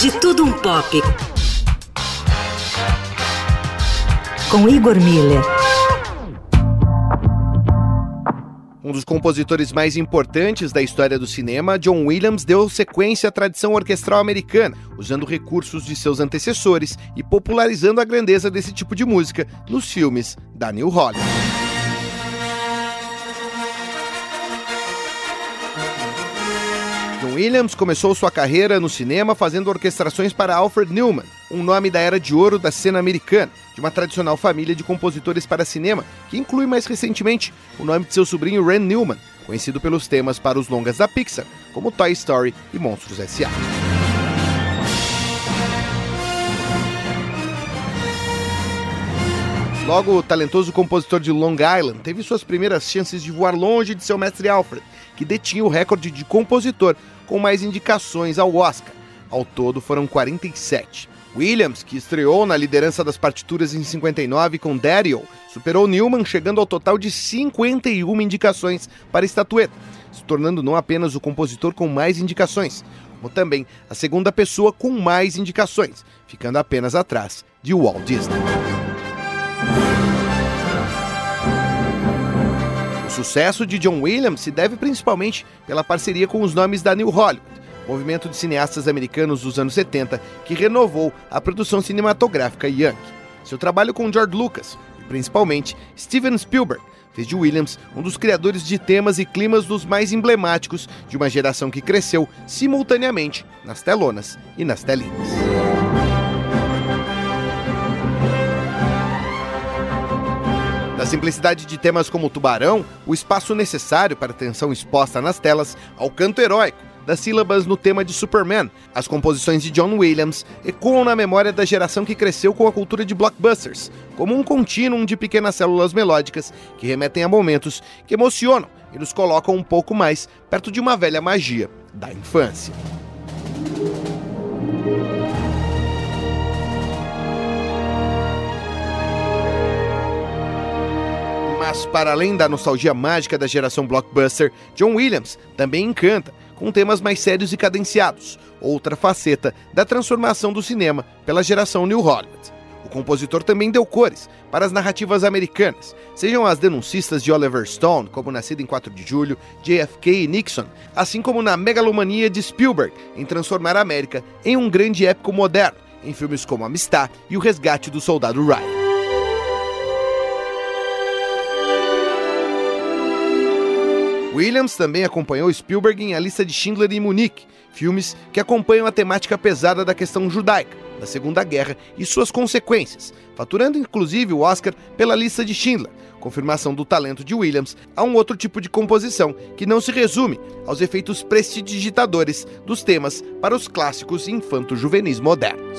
De Tudo Um Pop. Com Igor Miller. Um dos compositores mais importantes da história do cinema, John Williams deu sequência à tradição orquestral americana, usando recursos de seus antecessores e popularizando a grandeza desse tipo de música nos filmes da New Hollywood. John Williams começou sua carreira no cinema fazendo orquestrações para Alfred Newman, um nome da era de ouro da cena americana, de uma tradicional família de compositores para cinema, que inclui mais recentemente o nome de seu sobrinho Ren Newman, conhecido pelos temas para os longas da Pixar, como Toy Story e Monstros S.A. Logo, o talentoso compositor de Long Island teve suas primeiras chances de voar longe de seu mestre Alfred, que detinha o recorde de compositor com mais indicações ao Oscar. Ao todo foram 47. Williams, que estreou na liderança das partituras em 59 com Dario, superou Newman chegando ao total de 51 indicações para a estatueta, se tornando não apenas o compositor com mais indicações, como também a segunda pessoa com mais indicações, ficando apenas atrás de Walt Disney. Sucesso de John Williams se deve principalmente pela parceria com os nomes da New Hollywood, movimento de cineastas americanos dos anos 70 que renovou a produção cinematográfica yankee. Seu trabalho com George Lucas e principalmente Steven Spielberg fez de Williams um dos criadores de temas e climas dos mais emblemáticos de uma geração que cresceu simultaneamente nas telonas e nas telinhas. Da simplicidade de temas como Tubarão, o espaço necessário para a atenção exposta nas telas, ao canto heróico, das sílabas no tema de Superman, as composições de John Williams ecoam na memória da geração que cresceu com a cultura de blockbusters, como um contínuo de pequenas células melódicas que remetem a momentos que emocionam e nos colocam um pouco mais perto de uma velha magia da infância. Mas, para além da nostalgia mágica da geração blockbuster, John Williams também encanta, com temas mais sérios e cadenciados, outra faceta da transformação do cinema pela geração New Hollywood. O compositor também deu cores para as narrativas americanas, sejam as denuncistas de Oliver Stone, como Nascido em 4 de Julho, JFK e Nixon, assim como na megalomania de Spielberg em transformar a América em um grande épico moderno, em filmes como Amistad e O Resgate do Soldado Ryan. Williams também acompanhou Spielberg em A Lista de Schindler e Munique, filmes que acompanham a temática pesada da questão judaica, da Segunda Guerra e suas consequências, faturando inclusive o Oscar pela Lista de Schindler, confirmação do talento de Williams a um outro tipo de composição que não se resume aos efeitos prestidigitadores dos temas para os clássicos infanto-juvenis modernos.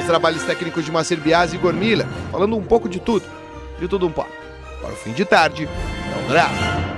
Os trabalhos técnicos de Marcel Biasi e Gormila, falando um pouco de tudo de tudo um pouco. Para o fim de tarde, não grava.